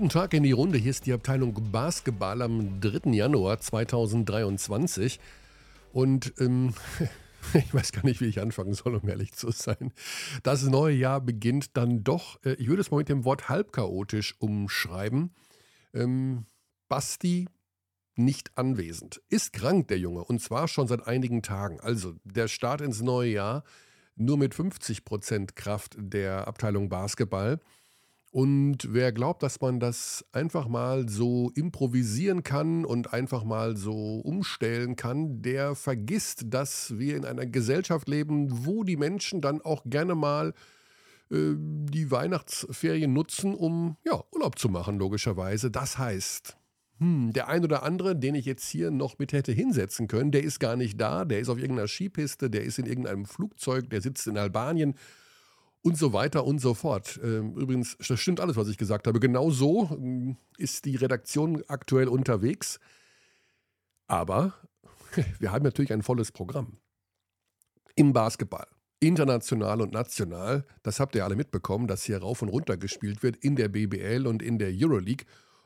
Guten Tag in die Runde. Hier ist die Abteilung Basketball am 3. Januar 2023. Und ähm, ich weiß gar nicht, wie ich anfangen soll, um ehrlich zu sein. Das neue Jahr beginnt dann doch, äh, ich würde es mal mit dem Wort halb chaotisch umschreiben. Ähm, Basti nicht anwesend. Ist krank, der Junge, und zwar schon seit einigen Tagen. Also der Start ins neue Jahr nur mit 50% Kraft der Abteilung Basketball. Und wer glaubt, dass man das einfach mal so improvisieren kann und einfach mal so umstellen kann, der vergisst, dass wir in einer Gesellschaft leben, wo die Menschen dann auch gerne mal äh, die Weihnachtsferien nutzen, um ja, Urlaub zu machen, logischerweise. Das heißt, hm, der ein oder andere, den ich jetzt hier noch mit hätte hinsetzen können, der ist gar nicht da, der ist auf irgendeiner Skipiste, der ist in irgendeinem Flugzeug, der sitzt in Albanien und so weiter und so fort. Ähm, übrigens, das stimmt alles, was ich gesagt habe. Genau so ähm, ist die Redaktion aktuell unterwegs. Aber wir haben natürlich ein volles Programm. Im Basketball. International und national, das habt ihr alle mitbekommen, dass hier rauf und runter gespielt wird in der BBL und in der Euroleague.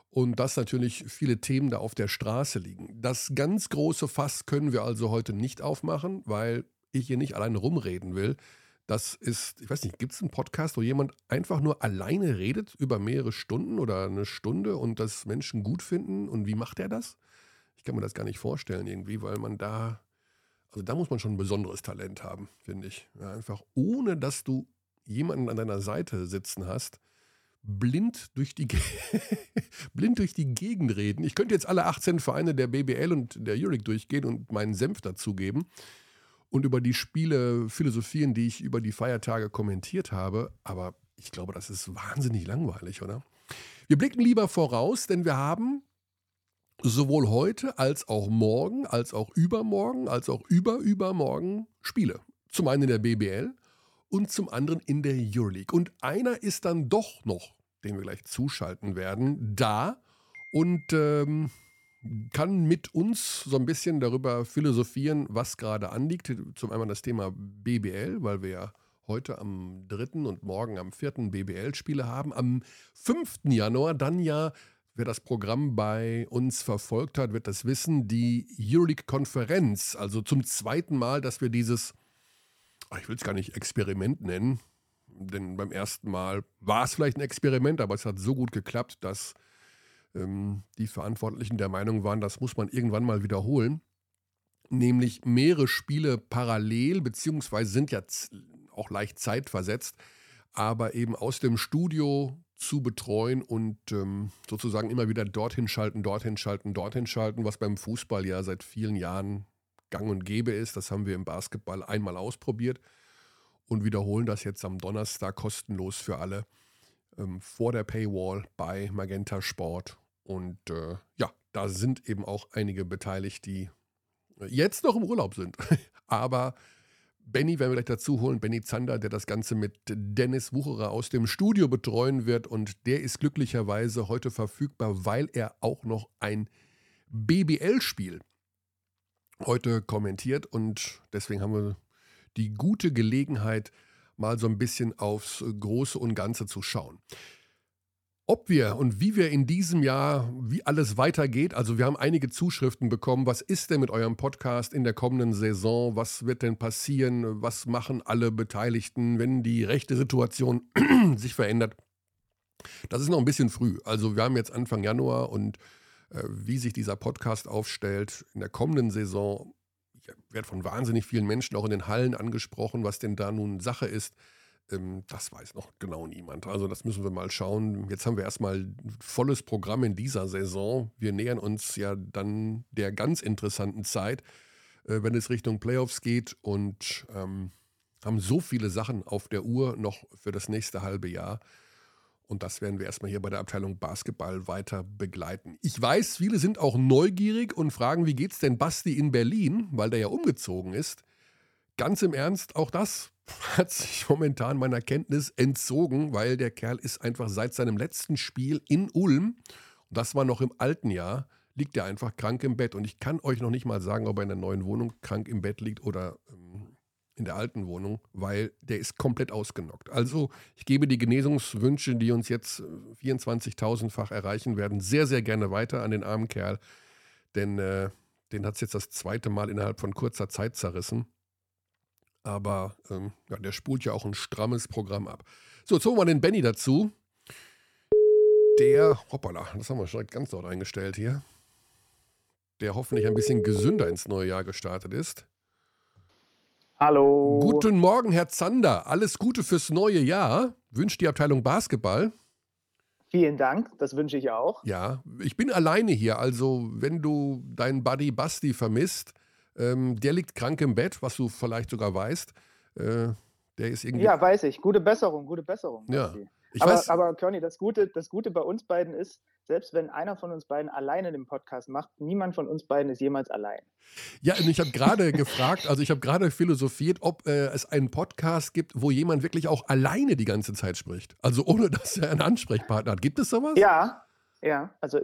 Und dass natürlich viele Themen da auf der Straße liegen. Das ganz große Fass können wir also heute nicht aufmachen, weil ich hier nicht alleine rumreden will. Das ist, ich weiß nicht, gibt es einen Podcast, wo jemand einfach nur alleine redet über mehrere Stunden oder eine Stunde und das Menschen gut finden? Und wie macht er das? Ich kann mir das gar nicht vorstellen irgendwie, weil man da, also da muss man schon ein besonderes Talent haben, finde ich. Ja, einfach ohne, dass du jemanden an deiner Seite sitzen hast, blind durch die, blind durch die Gegend reden. Ich könnte jetzt alle 18 Vereine der BBL und der Euroleague durchgehen und meinen Senf dazugeben und über die Spiele philosophieren, die ich über die Feiertage kommentiert habe. Aber ich glaube, das ist wahnsinnig langweilig, oder? Wir blicken lieber voraus, denn wir haben sowohl heute als auch morgen, als auch übermorgen, als auch überübermorgen Spiele. Zum einen in der BBL und zum anderen in der Euroleague. Und einer ist dann doch noch, den wir gleich zuschalten werden, da. Und ähm, kann mit uns so ein bisschen darüber philosophieren, was gerade anliegt. Zum einen das Thema BBL, weil wir ja heute am 3. und morgen am 4. BBL-Spiele haben. Am 5. Januar dann ja, wer das Programm bei uns verfolgt hat, wird das wissen, die Euroleague-Konferenz. Also zum zweiten Mal, dass wir dieses, ich will es gar nicht Experiment nennen, denn beim ersten Mal war es vielleicht ein Experiment, aber es hat so gut geklappt, dass ähm, die Verantwortlichen der Meinung waren, das muss man irgendwann mal wiederholen. Nämlich mehrere Spiele parallel, beziehungsweise sind ja auch leicht zeitversetzt, aber eben aus dem Studio zu betreuen und ähm, sozusagen immer wieder dorthin schalten, dorthin schalten, dorthin schalten, was beim Fußball ja seit vielen Jahren gang und gäbe ist. Das haben wir im Basketball einmal ausprobiert und wiederholen das jetzt am Donnerstag kostenlos für alle ähm, vor der Paywall bei Magenta Sport und äh, ja, da sind eben auch einige beteiligt, die jetzt noch im Urlaub sind. Aber Benny werden wir gleich dazu holen, Benny Zander, der das Ganze mit Dennis Wucherer aus dem Studio betreuen wird. Und der ist glücklicherweise heute verfügbar, weil er auch noch ein BBL-Spiel heute kommentiert. Und deswegen haben wir die gute Gelegenheit, mal so ein bisschen aufs Große und Ganze zu schauen. Ob wir und wie wir in diesem Jahr, wie alles weitergeht, also wir haben einige Zuschriften bekommen, was ist denn mit eurem Podcast in der kommenden Saison, was wird denn passieren, was machen alle Beteiligten, wenn die rechte Situation sich verändert. Das ist noch ein bisschen früh. Also wir haben jetzt Anfang Januar und äh, wie sich dieser Podcast aufstellt in der kommenden Saison, ich werde von wahnsinnig vielen Menschen auch in den Hallen angesprochen, was denn da nun Sache ist. Ähm, das weiß noch genau niemand. Also das müssen wir mal schauen. Jetzt haben wir erstmal volles Programm in dieser Saison. Wir nähern uns ja dann der ganz interessanten Zeit, äh, wenn es Richtung Playoffs geht und ähm, haben so viele Sachen auf der Uhr noch für das nächste halbe Jahr. Und das werden wir erstmal hier bei der Abteilung Basketball weiter begleiten. Ich weiß, viele sind auch neugierig und fragen, wie geht's denn Basti in Berlin, weil der ja umgezogen ist. Ganz im Ernst, auch das hat sich momentan meiner Kenntnis entzogen, weil der Kerl ist einfach seit seinem letzten Spiel in Ulm, und das war noch im alten Jahr, liegt er einfach krank im Bett. Und ich kann euch noch nicht mal sagen, ob er in der neuen Wohnung krank im Bett liegt oder ähm, in der alten Wohnung, weil der ist komplett ausgenockt. Also ich gebe die Genesungswünsche, die uns jetzt 24.000-fach äh, erreichen werden, sehr, sehr gerne weiter an den armen Kerl, denn äh, den hat es jetzt das zweite Mal innerhalb von kurzer Zeit zerrissen. Aber ähm, ja, der spult ja auch ein strammes Programm ab. So, jetzt holen wir den Benny dazu. Der, hoppala, das haben wir schon ganz dort eingestellt hier. Der hoffentlich ein bisschen gesünder ins neue Jahr gestartet ist. Hallo. Guten Morgen, Herr Zander. Alles Gute fürs neue Jahr. Wünscht die Abteilung Basketball. Vielen Dank, das wünsche ich auch. Ja, ich bin alleine hier. Also, wenn du deinen Buddy Basti vermisst, ähm, der liegt krank im Bett, was du vielleicht sogar weißt. Äh, der ist irgendwie. Ja, weiß ich. Gute Besserung, gute Besserung. Ja. Ich aber, weiß, aber Körny, das Gute, das Gute bei uns beiden ist, selbst wenn einer von uns beiden alleine den Podcast macht, niemand von uns beiden ist jemals allein. Ja, und ich habe gerade gefragt, also ich habe gerade philosophiert, ob äh, es einen Podcast gibt, wo jemand wirklich auch alleine die ganze Zeit spricht. Also ohne, dass er einen Ansprechpartner hat. Gibt es sowas? Ja, ja. Also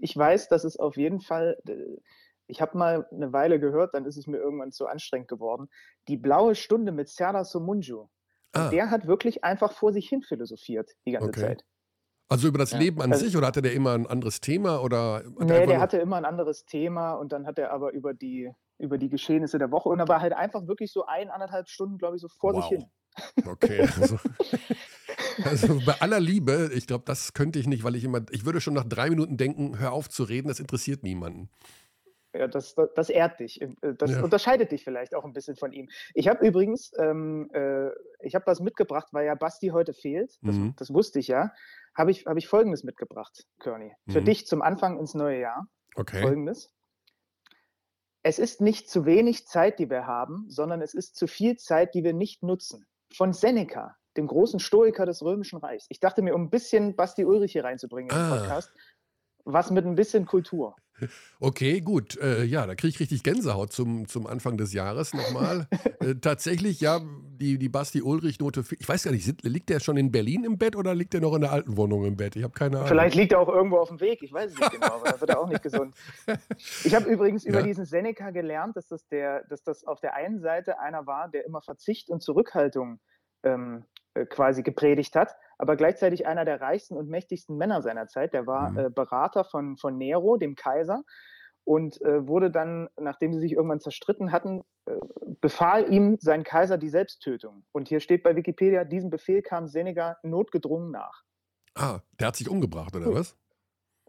ich weiß, dass es auf jeden Fall. Ich habe mal eine Weile gehört, dann ist es mir irgendwann zu anstrengend geworden. Die blaue Stunde mit Serdar Somunju. Ah. Der hat wirklich einfach vor sich hin philosophiert die ganze okay. Zeit. Also über das ja. Leben an also, sich oder hatte der immer ein anderes Thema oder? Nee, der hatte immer ein anderes Thema und dann hat er aber über die, über die Geschehnisse der Woche und er war halt einfach wirklich so ein, anderthalb Stunden, glaube ich, so vor wow. sich hin. Okay, also, also bei aller Liebe, ich glaube, das könnte ich nicht, weil ich immer, ich würde schon nach drei Minuten denken, hör auf zu reden, das interessiert niemanden. Ja, das, das, das ehrt dich. Äh, das ja. unterscheidet dich vielleicht auch ein bisschen von ihm. Ich habe übrigens, ähm, äh, ich habe was mitgebracht, weil ja Basti heute fehlt. Das, mhm. das wusste ich ja. Habe ich, hab ich Folgendes mitgebracht, Körny. Für mhm. dich zum Anfang ins neue Jahr. Okay. Folgendes. Es ist nicht zu wenig Zeit, die wir haben, sondern es ist zu viel Zeit, die wir nicht nutzen. Von Seneca, dem großen Stoiker des Römischen Reichs. Ich dachte mir, um ein bisschen Basti Ulrich hier reinzubringen ah. im Podcast, was mit ein bisschen Kultur. Okay, gut. Äh, ja, da kriege ich richtig Gänsehaut zum, zum Anfang des Jahres nochmal. äh, tatsächlich, ja, die, die Basti-Ulrich-Note, ich weiß gar nicht, liegt der schon in Berlin im Bett oder liegt der noch in der alten Wohnung im Bett? Ich habe keine Ahnung. Vielleicht liegt er auch irgendwo auf dem Weg, ich weiß es nicht genau, aber da wird er auch nicht gesund. Ich habe übrigens über ja. diesen Seneca gelernt, dass das, der, dass das auf der einen Seite einer war, der immer Verzicht und Zurückhaltung ähm, äh, quasi gepredigt hat, aber gleichzeitig einer der reichsten und mächtigsten Männer seiner Zeit. Der war mhm. äh, Berater von, von Nero, dem Kaiser, und äh, wurde dann, nachdem sie sich irgendwann zerstritten hatten, äh, befahl ihm sein Kaiser die Selbsttötung. Und hier steht bei Wikipedia, diesem Befehl kam Seneca notgedrungen nach. Ah, der hat sich umgebracht, oder was?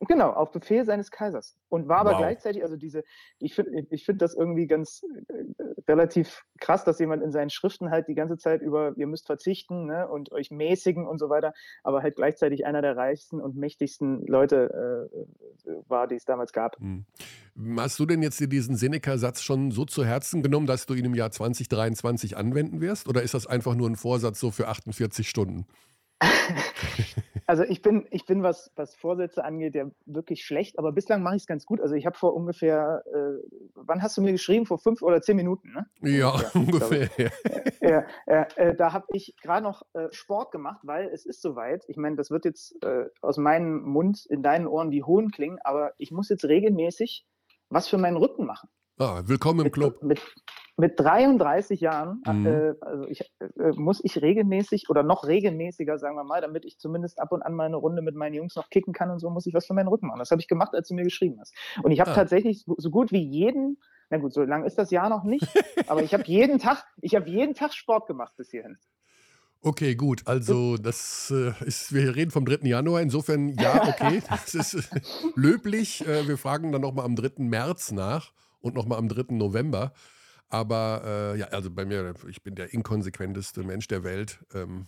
Genau, auf Befehl seines Kaisers. Und war aber wow. gleichzeitig, also diese, ich finde ich find das irgendwie ganz äh, relativ krass, dass jemand in seinen Schriften halt die ganze Zeit über, ihr müsst verzichten ne, und euch mäßigen und so weiter, aber halt gleichzeitig einer der reichsten und mächtigsten Leute äh, war, die es damals gab. Hm. Hast du denn jetzt dir diesen Seneca-Satz schon so zu Herzen genommen, dass du ihn im Jahr 2023 anwenden wirst? Oder ist das einfach nur ein Vorsatz so für 48 Stunden? Also ich bin, ich bin was, was Vorsätze angeht, ja wirklich schlecht, aber bislang mache ich es ganz gut. Also ich habe vor ungefähr, äh, wann hast du mir geschrieben? Vor fünf oder zehn Minuten, ne? Ja, ungefähr. ungefähr ja, ja äh, da habe ich gerade noch äh, Sport gemacht, weil es ist soweit. Ich meine, das wird jetzt äh, aus meinem Mund in deinen Ohren wie Hohn klingen, aber ich muss jetzt regelmäßig was für meinen Rücken machen. Ah, willkommen im mit, Club. Mit, mit 33 Jahren mhm. äh, also ich, äh, muss ich regelmäßig oder noch regelmäßiger, sagen wir mal, damit ich zumindest ab und an mal eine Runde mit meinen Jungs noch kicken kann und so, muss ich was für meinen Rücken machen. Das habe ich gemacht, als du mir geschrieben hast. Und ich habe ah. tatsächlich so, so gut wie jeden, na gut, so lang ist das Jahr noch nicht, aber ich habe jeden Tag, ich habe jeden Tag Sport gemacht bis hierhin. Okay, gut. Also, das äh, ist, wir reden vom 3. Januar. Insofern, ja, okay. Das ist äh, löblich. Äh, wir fragen dann nochmal am 3. März nach und nochmal am 3. November. Aber äh, ja, also bei mir, ich bin der inkonsequenteste Mensch der Welt. Ähm,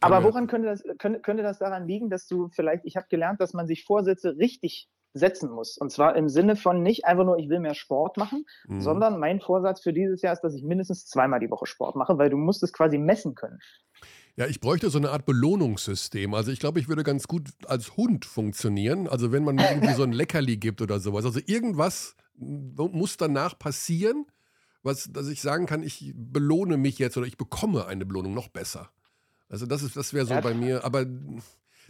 Aber woran könnte das, könnte, könnte das daran liegen, dass du vielleicht, ich habe gelernt, dass man sich Vorsätze richtig setzen muss. Und zwar im Sinne von nicht einfach nur, ich will mehr Sport machen, mhm. sondern mein Vorsatz für dieses Jahr ist, dass ich mindestens zweimal die Woche Sport mache, weil du musst es quasi messen können. Ja, ich bräuchte so eine Art Belohnungssystem. Also ich glaube, ich würde ganz gut als Hund funktionieren. Also wenn man mir irgendwie so ein Leckerli gibt oder sowas. Also irgendwas muss danach passieren, was, dass ich sagen kann, ich belohne mich jetzt oder ich bekomme eine Belohnung noch besser. Also das ist, das wäre so ja, bei mir, aber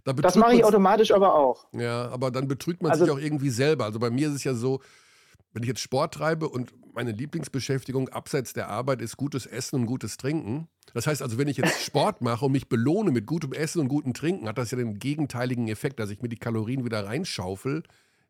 da das mache ich automatisch aber auch. Ja, aber dann betrügt man also, sich auch irgendwie selber. Also bei mir ist es ja so, wenn ich jetzt Sport treibe und meine Lieblingsbeschäftigung abseits der Arbeit ist gutes Essen und gutes Trinken. Das heißt also, wenn ich jetzt Sport mache und mich belohne mit gutem Essen und gutem Trinken, hat das ja den gegenteiligen Effekt, dass ich mir die Kalorien wieder reinschaufel,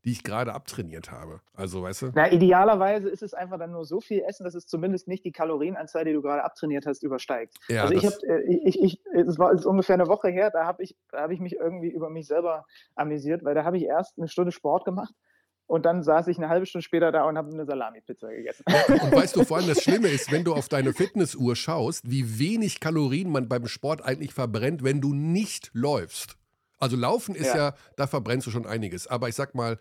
die ich gerade abtrainiert habe. Also, weißt du? Na, idealerweise ist es einfach dann nur so viel Essen, dass es zumindest nicht die Kalorienanzahl, die du gerade abtrainiert hast, übersteigt. Ja, also ich habe, äh, ich, ich, es war es ungefähr eine Woche her, da habe ich, da ich mich irgendwie über mich selber amüsiert, weil da habe ich erst eine Stunde Sport gemacht und dann saß ich eine halbe Stunde später da und habe eine Salami-Pizza gegessen. Und weißt du, vor allem das Schlimme ist, wenn du auf deine Fitnessuhr schaust, wie wenig Kalorien man beim Sport eigentlich verbrennt, wenn du nicht läufst. Also Laufen ist ja, ja da verbrennst du schon einiges. Aber ich sag mal,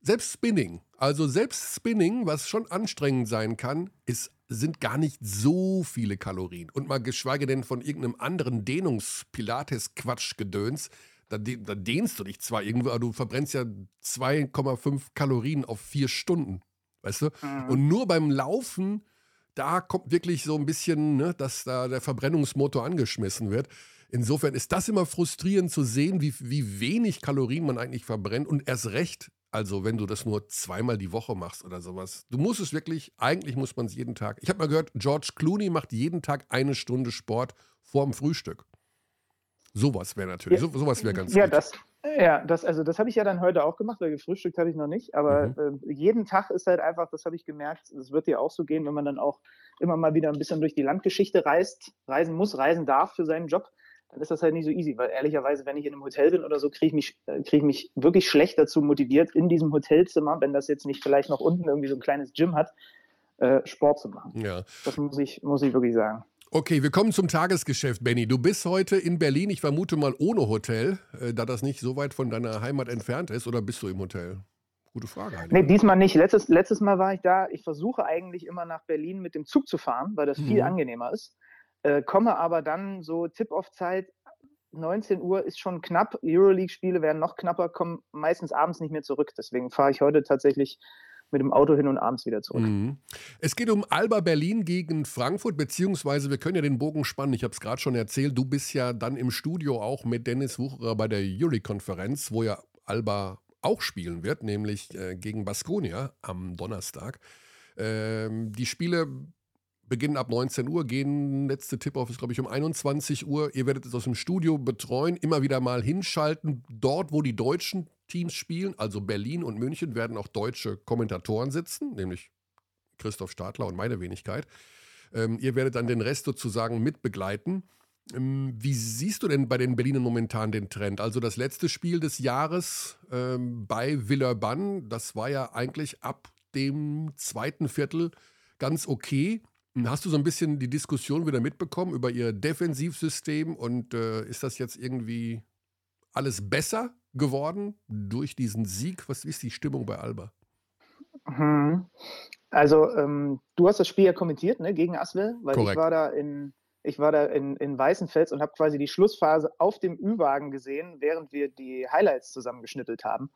selbst Spinning, also selbst Spinning, was schon anstrengend sein kann, ist, sind gar nicht so viele Kalorien. Und mal geschweige denn von irgendeinem anderen Dehnungs-Pilates-Quatsch-Gedöns, da, da dehnst du dich zwar irgendwo, aber du verbrennst ja 2,5 Kalorien auf vier Stunden. Weißt du? Mhm. Und nur beim Laufen, da kommt wirklich so ein bisschen, ne, dass da der Verbrennungsmotor angeschmissen wird. Insofern ist das immer frustrierend zu sehen, wie, wie wenig Kalorien man eigentlich verbrennt und erst recht, also wenn du das nur zweimal die Woche machst oder sowas. Du musst es wirklich, eigentlich muss man es jeden Tag. Ich habe mal gehört, George Clooney macht jeden Tag eine Stunde Sport vorm Frühstück. Sowas wäre natürlich, ja, so, sowas wäre ganz ja, gut. Das, ja, das, also das habe ich ja dann heute auch gemacht, weil gefrühstückt habe ich noch nicht. Aber mhm. äh, jeden Tag ist halt einfach, das habe ich gemerkt, das wird dir auch so gehen, wenn man dann auch immer mal wieder ein bisschen durch die Landgeschichte reist, reisen muss, reisen darf für seinen Job, dann ist das halt nicht so easy. Weil ehrlicherweise, wenn ich in einem Hotel bin oder so, kriege ich, mich, äh, krieg ich mich wirklich schlecht dazu motiviert, in diesem Hotelzimmer, wenn das jetzt nicht vielleicht noch unten irgendwie so ein kleines Gym hat, äh, Sport zu machen. Ja. Das muss ich, muss ich wirklich sagen. Okay, wir kommen zum Tagesgeschäft, Benny. Du bist heute in Berlin, ich vermute mal ohne Hotel, äh, da das nicht so weit von deiner Heimat entfernt ist, oder bist du im Hotel? Gute Frage. Eigentlich. Nee, diesmal nicht. Letztes, letztes Mal war ich da. Ich versuche eigentlich immer nach Berlin mit dem Zug zu fahren, weil das viel mhm. angenehmer ist. Äh, komme aber dann so Tip-Off-Zeit, 19 Uhr ist schon knapp. Euroleague-Spiele werden noch knapper, kommen meistens abends nicht mehr zurück. Deswegen fahre ich heute tatsächlich mit dem Auto hin und abends wieder zurück. Mhm. Es geht um Alba Berlin gegen Frankfurt, beziehungsweise wir können ja den Bogen spannen. Ich habe es gerade schon erzählt, du bist ja dann im Studio auch mit Dennis Wucherer bei der Juri-Konferenz, wo ja Alba auch spielen wird, nämlich äh, gegen Baskonia am Donnerstag. Ähm, die Spiele beginnen ab 19 Uhr, gehen, letzte Tip-Off ist, glaube ich, um 21 Uhr. Ihr werdet es aus dem Studio betreuen, immer wieder mal hinschalten. Dort, wo die deutschen Teams spielen, also Berlin und München, werden auch deutsche Kommentatoren sitzen, nämlich Christoph Stadler und meine Wenigkeit. Ähm, ihr werdet dann den Rest sozusagen mitbegleiten. Ähm, wie siehst du denn bei den Berlinern momentan den Trend? Also das letzte Spiel des Jahres ähm, bei Villeurbanne, das war ja eigentlich ab dem zweiten Viertel ganz okay. Hast du so ein bisschen die Diskussion wieder mitbekommen über ihr Defensivsystem und äh, ist das jetzt irgendwie alles besser geworden durch diesen Sieg? Was ist die Stimmung bei Alba? Mhm. Also, ähm, du hast das Spiel ja kommentiert, ne, gegen Aswell, weil Korrekt. ich war da in, ich war da in, in Weißenfels und habe quasi die Schlussphase auf dem Ü-Wagen gesehen, während wir die Highlights zusammengeschnittelt haben.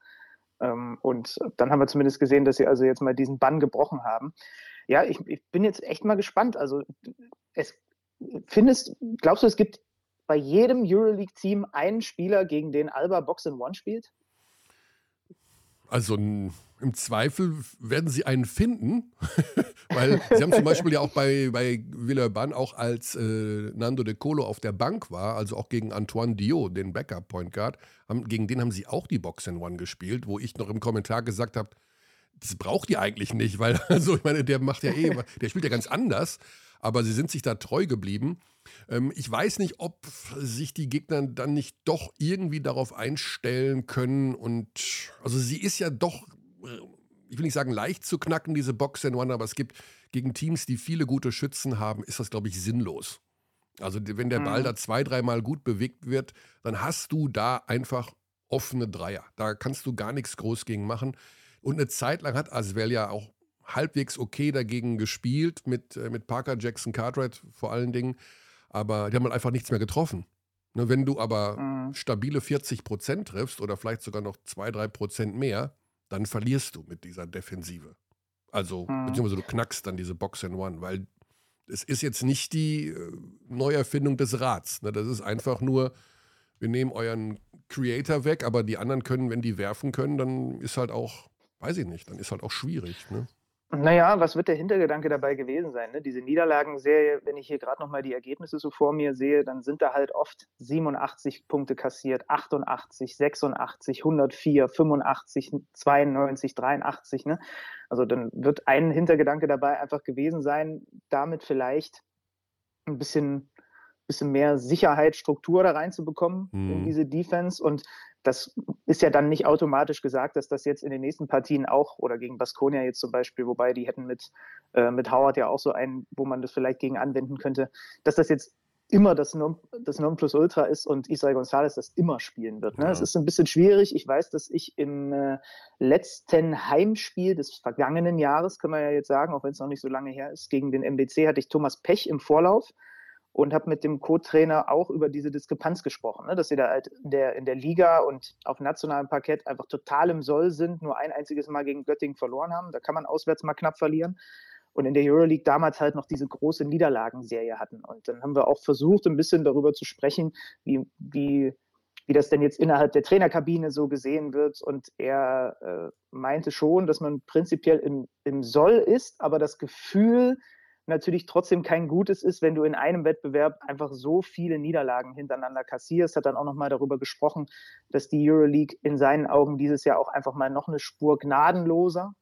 Ähm, und dann haben wir zumindest gesehen, dass sie also jetzt mal diesen Bann gebrochen haben. Ja, ich, ich bin jetzt echt mal gespannt. Also, es, findest, glaubst du, es gibt bei jedem Euroleague-Team einen Spieler, gegen den Alba Box in One spielt? Also im Zweifel werden sie einen finden, weil sie haben zum Beispiel ja auch bei, bei Villeurbanne auch als äh, Nando De Colo auf der Bank war, also auch gegen Antoine Dio, den Backup-Point Guard, haben, gegen den haben sie auch die Box in One gespielt, wo ich noch im Kommentar gesagt habe, das braucht ihr eigentlich nicht, weil, also ich meine, der macht ja eh, der spielt ja ganz anders, aber sie sind sich da treu geblieben. Ähm, ich weiß nicht, ob sich die Gegner dann nicht doch irgendwie darauf einstellen können und, also sie ist ja doch, ich will nicht sagen leicht zu knacken, diese Box in One, aber es gibt gegen Teams, die viele gute Schützen haben, ist das, glaube ich, sinnlos. Also wenn der Ball mhm. da zwei, dreimal gut bewegt wird, dann hast du da einfach offene Dreier. Da kannst du gar nichts groß gegen machen. Und eine Zeit lang hat Aswell ja auch halbwegs okay dagegen gespielt, mit, äh, mit Parker, Jackson, Cartwright vor allen Dingen. Aber die haben halt einfach nichts mehr getroffen. Ne, wenn du aber mhm. stabile 40 Prozent triffst oder vielleicht sogar noch 2, 3 Prozent mehr, dann verlierst du mit dieser Defensive. Also, mhm. beziehungsweise du knackst dann diese Box in One, weil es ist jetzt nicht die äh, Neuerfindung des Rats. Ne? Das ist einfach nur, wir nehmen euren Creator weg, aber die anderen können, wenn die werfen können, dann ist halt auch weiß ich nicht, dann ist halt auch schwierig. Ne? Naja, was wird der Hintergedanke dabei gewesen sein? Ne? Diese Niederlagenserie, wenn ich hier gerade nochmal die Ergebnisse so vor mir sehe, dann sind da halt oft 87 Punkte kassiert, 88, 86, 104, 85, 92, 83. Ne? Also dann wird ein Hintergedanke dabei einfach gewesen sein, damit vielleicht ein bisschen, bisschen mehr Sicherheit, Struktur da reinzubekommen mhm. in diese Defense und das ist ja dann nicht automatisch gesagt, dass das jetzt in den nächsten Partien auch oder gegen Baskonia jetzt zum Beispiel, wobei die hätten mit, äh, mit Howard ja auch so einen, wo man das vielleicht gegen anwenden könnte, dass das jetzt immer das, non, das Nonplusultra ist und Israel Gonzalez das immer spielen wird. Ne? Ja. Es ist ein bisschen schwierig. Ich weiß, dass ich im äh, letzten Heimspiel des vergangenen Jahres, können wir ja jetzt sagen, auch wenn es noch nicht so lange her ist, gegen den MBC hatte ich Thomas Pech im Vorlauf und habe mit dem Co-Trainer auch über diese Diskrepanz gesprochen, ne? dass sie da halt in der, in der Liga und auf nationalem Parkett einfach total im Soll sind, nur ein einziges Mal gegen Göttingen verloren haben. Da kann man auswärts mal knapp verlieren. Und in der Euroleague damals halt noch diese große Niederlagenserie hatten. Und dann haben wir auch versucht, ein bisschen darüber zu sprechen, wie, wie, wie das denn jetzt innerhalb der Trainerkabine so gesehen wird. Und er äh, meinte schon, dass man prinzipiell im, im Soll ist, aber das Gefühl, natürlich trotzdem kein gutes ist, wenn du in einem Wettbewerb einfach so viele Niederlagen hintereinander kassierst. Hat dann auch nochmal darüber gesprochen, dass die Euroleague in seinen Augen dieses Jahr auch einfach mal noch eine Spur gnadenloser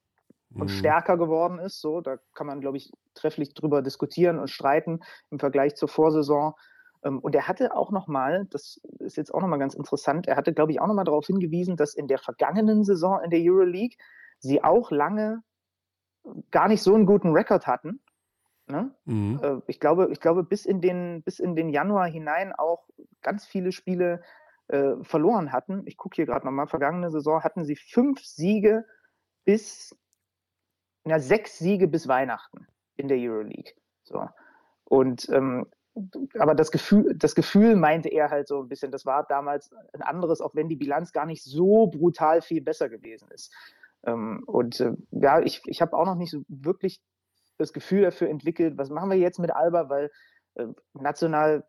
und mhm. stärker geworden ist. So, da kann man, glaube ich, trefflich drüber diskutieren und streiten im Vergleich zur Vorsaison. Ähm, und er hatte auch nochmal, das ist jetzt auch nochmal ganz interessant, er hatte, glaube ich, auch nochmal darauf hingewiesen, dass in der vergangenen Saison in der Euroleague sie auch lange gar nicht so einen guten Rekord hatten Ne? Mhm. Äh, ich, glaube, ich glaube, bis in, den, bis in den Januar hinein auch ganz viele Spiele äh, verloren hatten. Ich gucke hier gerade nochmal, vergangene Saison hatten sie fünf Siege bis, na, sechs Siege bis Weihnachten in der Euroleague. So. Und ähm, aber das Gefühl, das Gefühl meinte er halt so ein bisschen, das war damals ein anderes, auch wenn die Bilanz gar nicht so brutal viel besser gewesen ist. Ähm, und äh, ja, ich, ich habe auch noch nicht so wirklich das Gefühl dafür entwickelt, was machen wir jetzt mit Alba, weil äh, national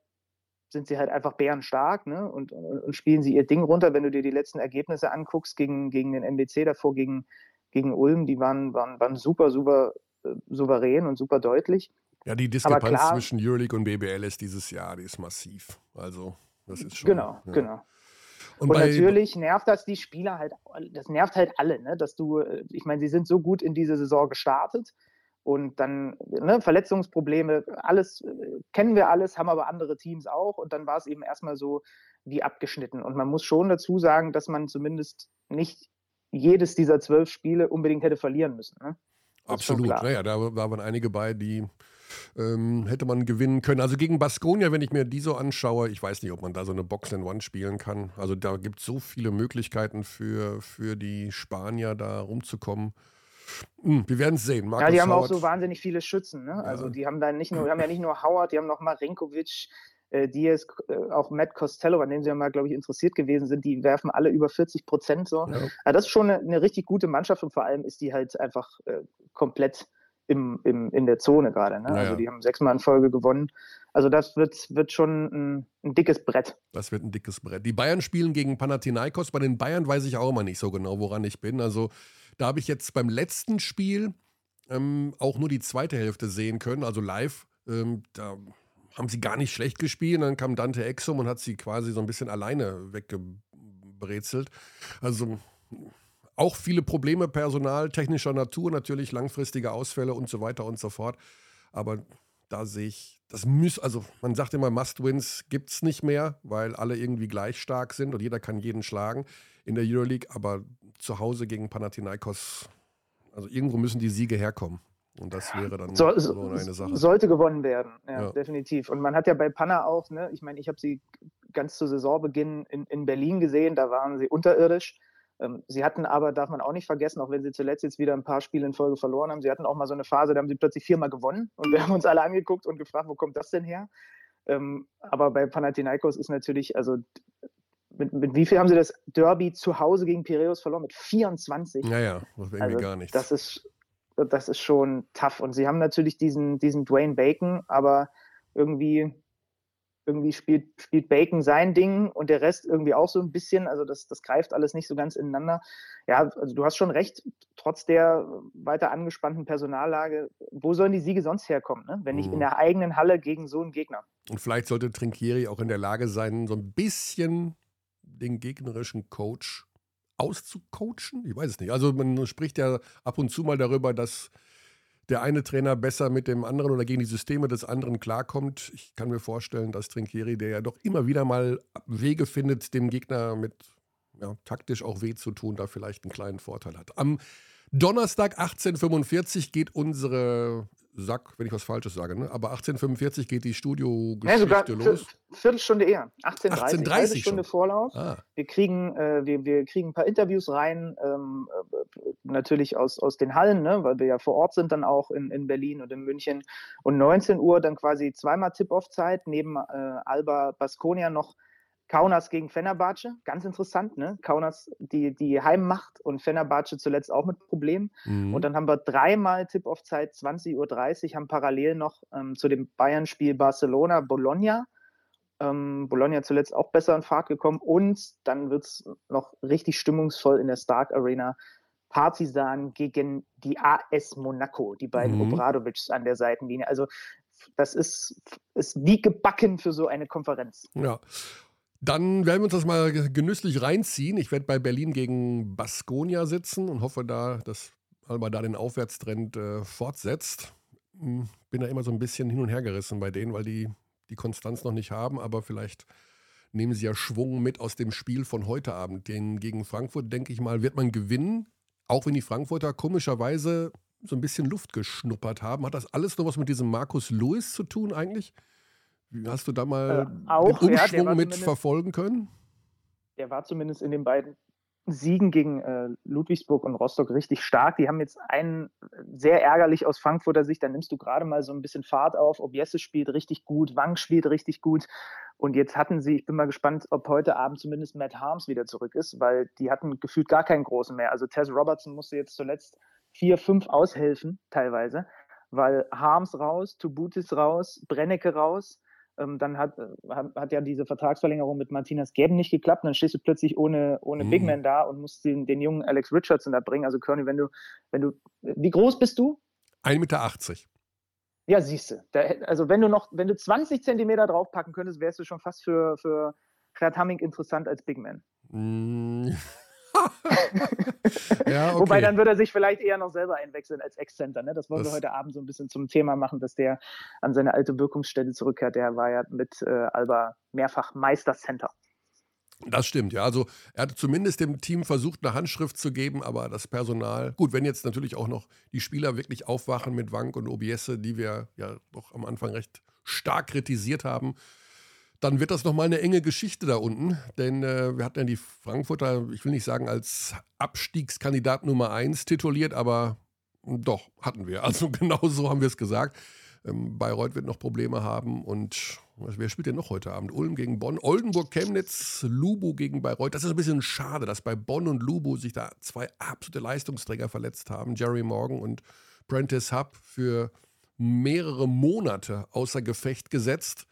sind sie halt einfach bärenstark ne? und, und, und, spielen sie ihr Ding runter. Wenn du dir die letzten Ergebnisse anguckst gegen, gegen den MBC davor, gegen, gegen Ulm, die waren, waren, waren super, super äh, souverän und super deutlich. Ja, die Diskrepanz klar, zwischen Euroleague und BBL ist dieses Jahr, die ist massiv. Also, das ist schon. Genau, ja. genau. Und, und natürlich nervt das die Spieler halt, das nervt halt alle, ne? dass du, äh, ich meine, sie sind so gut in diese Saison gestartet und dann ne, Verletzungsprobleme, alles äh, kennen wir alles, haben aber andere Teams auch. Und dann war es eben erstmal so wie abgeschnitten. Und man muss schon dazu sagen, dass man zumindest nicht jedes dieser zwölf Spiele unbedingt hätte verlieren müssen. Ne? Absolut, naja, da, da waren einige bei, die ähm, hätte man gewinnen können. Also gegen Baskonia, wenn ich mir die so anschaue, ich weiß nicht, ob man da so eine Box in One spielen kann. Also da gibt es so viele Möglichkeiten für, für die Spanier da rumzukommen. Hm, wir werden es sehen. Markus ja, die haben Howard. auch so wahnsinnig viele Schützen. Ne? Also ja. die haben dann nicht nur, haben ja nicht nur Howard, die haben noch Marinkovic, äh, Diaz, äh, auch Matt Costello, an dem sie ja mal, glaube ich, interessiert gewesen sind, die werfen alle über 40 Prozent so. Ja. Also das ist schon eine, eine, richtig gute Mannschaft und vor allem ist die halt einfach äh, komplett im, im, in der Zone gerade. Ne? Ja, also die haben sechsmal in Folge gewonnen. Also das wird, wird schon ein, ein, dickes Brett. Das wird ein dickes Brett. Die Bayern spielen gegen Panathinaikos. Bei den Bayern weiß ich auch immer nicht so genau, woran ich bin. Also da habe ich jetzt beim letzten Spiel ähm, auch nur die zweite Hälfte sehen können, also live. Ähm, da haben sie gar nicht schlecht gespielt. Dann kam Dante Exum und hat sie quasi so ein bisschen alleine weggebrezelt. Also auch viele Probleme Personal, technischer Natur, natürlich langfristige Ausfälle und so weiter und so fort. Aber da sehe ich, das muss, also man sagt immer, Must-Wins gibt es nicht mehr, weil alle irgendwie gleich stark sind und jeder kann jeden schlagen in der Euroleague. Aber zu Hause gegen Panathinaikos, also irgendwo müssen die Siege herkommen. Und das wäre dann so, so eine Sache. Sollte gewonnen werden, ja, ja, definitiv. Und man hat ja bei Panna auch, ne, ich meine, ich habe sie ganz zu Saisonbeginn in, in Berlin gesehen, da waren sie unterirdisch. Ähm, sie hatten aber, darf man auch nicht vergessen, auch wenn sie zuletzt jetzt wieder ein paar Spiele in Folge verloren haben, sie hatten auch mal so eine Phase, da haben sie plötzlich viermal gewonnen und wir haben uns alle angeguckt und gefragt, wo kommt das denn her? Ähm, aber bei Panathinaikos ist natürlich, also mit, mit, wie viel haben sie das Derby zu Hause gegen Piraeus verloren? Mit 24. Naja, das irgendwie also, gar nichts. Das ist, das ist schon tough. Und sie haben natürlich diesen, diesen Dwayne Bacon, aber irgendwie, irgendwie spielt, spielt Bacon sein Ding und der Rest irgendwie auch so ein bisschen. Also das, das greift alles nicht so ganz ineinander. Ja, also du hast schon recht. trotz der weiter angespannten Personallage, wo sollen die Siege sonst herkommen, ne? wenn nicht in mhm. der eigenen Halle gegen so einen Gegner? Und vielleicht sollte Trinkieri auch in der Lage sein, so ein bisschen den gegnerischen Coach auszucoachen. Ich weiß es nicht. Also man spricht ja ab und zu mal darüber, dass der eine Trainer besser mit dem anderen oder gegen die Systeme des anderen klarkommt. Ich kann mir vorstellen, dass Trinkieri, der ja doch immer wieder mal Wege findet, dem Gegner mit ja, taktisch auch weh zu tun, da vielleicht einen kleinen Vorteil hat. Am Donnerstag 18.45 geht unsere Sack, wenn ich was Falsches sage, ne? aber 18.45 geht die Studiogeschichte ja, sogar los. Viertelstunde eher, 18.30 18 eine Stunde schon. Vorlauf. Ah. Wir, kriegen, äh, wir, wir kriegen ein paar Interviews rein, ähm, äh, natürlich aus, aus den Hallen, ne? weil wir ja vor Ort sind dann auch in, in Berlin und in München. Und 19 Uhr dann quasi zweimal Tip-Off-Zeit, neben äh, Alba Basconia noch Kaunas gegen Fenerbahce, ganz interessant, ne? Kaunas die, die Heimmacht und Fenerbahce zuletzt auch mit Problemen. Mhm. Und dann haben wir dreimal Tip-Off-Zeit, 20.30 Uhr, haben parallel noch ähm, zu dem Bayern-Spiel Barcelona-Bologna. Ähm, Bologna zuletzt auch besser in Fahrt gekommen und dann wird es noch richtig stimmungsvoll in der Stark Arena. Partisan gegen die AS Monaco, die beiden mhm. Obradovics an der Seitenlinie. Also das ist, ist wie gebacken für so eine Konferenz. Ja. Dann werden wir uns das mal genüsslich reinziehen. Ich werde bei Berlin gegen Baskonia sitzen und hoffe da, dass Alba da den Aufwärtstrend äh, fortsetzt. Hm, bin da immer so ein bisschen hin und her gerissen bei denen, weil die die Konstanz noch nicht haben, aber vielleicht nehmen sie ja Schwung mit aus dem Spiel von heute Abend. Den gegen Frankfurt, denke ich mal, wird man gewinnen. Auch wenn die Frankfurter komischerweise so ein bisschen Luft geschnuppert haben. Hat das alles noch was mit diesem Markus Lewis zu tun eigentlich? Hast du da mal äh, auch, den Umschwung ja, mit verfolgen können? Der war zumindest in den beiden Siegen gegen äh, Ludwigsburg und Rostock richtig stark. Die haben jetzt einen sehr ärgerlich aus Frankfurter Sicht. Da nimmst du gerade mal so ein bisschen Fahrt auf. Objesse spielt richtig gut, Wang spielt richtig gut. Und jetzt hatten sie, ich bin mal gespannt, ob heute Abend zumindest Matt Harms wieder zurück ist, weil die hatten gefühlt gar keinen großen mehr. Also Tess Robertson musste jetzt zuletzt vier, fünf aushelfen, teilweise, weil Harms raus, Tubutis raus, Brennecke raus ähm, dann hat, äh, hat, hat, ja diese Vertragsverlängerung mit Martinez Gäben nicht geklappt. Dann stehst du plötzlich ohne, ohne mhm. Big Man da und musst den, den jungen Alex Richardson da bringen. Also Kearney, wenn du, wenn du, wie groß bist du? 1,80 Meter. Ja, siehst du. also wenn du noch, wenn du 20 Zentimeter draufpacken könntest, wärst du schon fast für, für Gerd Hamming interessant als Big Man. Mm. ja, okay. Wobei dann würde er sich vielleicht eher noch selber einwechseln als Ex-Center. Ne? Das wollen das wir heute Abend so ein bisschen zum Thema machen, dass der an seine alte Wirkungsstelle zurückkehrt. Der war ja mit äh, Alba mehrfach Meister-Center. Das stimmt, ja. Also er hat zumindest dem Team versucht, eine Handschrift zu geben, aber das Personal, gut, wenn jetzt natürlich auch noch die Spieler wirklich aufwachen mit Wank und Obiesse, die wir ja doch am Anfang recht stark kritisiert haben, dann wird das nochmal eine enge Geschichte da unten. Denn äh, wir hatten ja die Frankfurter, ich will nicht sagen als Abstiegskandidat Nummer 1 tituliert, aber doch, hatten wir. Also genau so haben wir es gesagt. Ähm, Bayreuth wird noch Probleme haben und wer spielt denn noch heute Abend? Ulm gegen Bonn, Oldenburg, Chemnitz, Lubu gegen Bayreuth. Das ist ein bisschen schade, dass bei Bonn und Lubu sich da zwei absolute Leistungsträger verletzt haben. Jerry Morgan und Prentice Hub für mehrere Monate außer Gefecht gesetzt.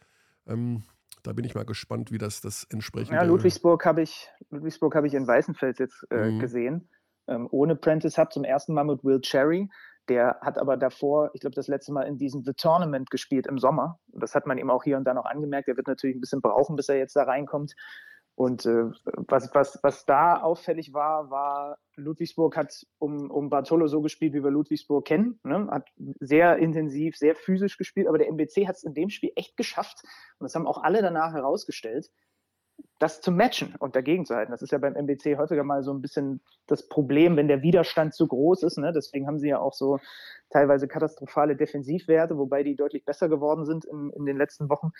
Ähm, da bin ich mal gespannt, wie das das entsprechend. Ja, Ludwigsburg habe ich, Ludwigsburg habe ich in Weißenfels jetzt äh, mhm. gesehen. Ähm, ohne Prentice Hub zum ersten Mal mit Will Cherry. Der hat aber davor, ich glaube, das letzte Mal in diesem The Tournament gespielt im Sommer. Das hat man ihm auch hier und da noch angemerkt. Er wird natürlich ein bisschen brauchen, bis er jetzt da reinkommt. Und äh, was, was, was da auffällig war, war, Ludwigsburg hat um, um Bartolo so gespielt, wie wir Ludwigsburg kennen. Ne? Hat sehr intensiv, sehr physisch gespielt, aber der MBC hat es in dem Spiel echt geschafft. Und das haben auch alle danach herausgestellt, das zu matchen und dagegen zu halten. Das ist ja beim MBC häufiger mal so ein bisschen das Problem, wenn der Widerstand zu groß ist. Ne? Deswegen haben sie ja auch so teilweise katastrophale Defensivwerte, wobei die deutlich besser geworden sind in, in den letzten Wochen.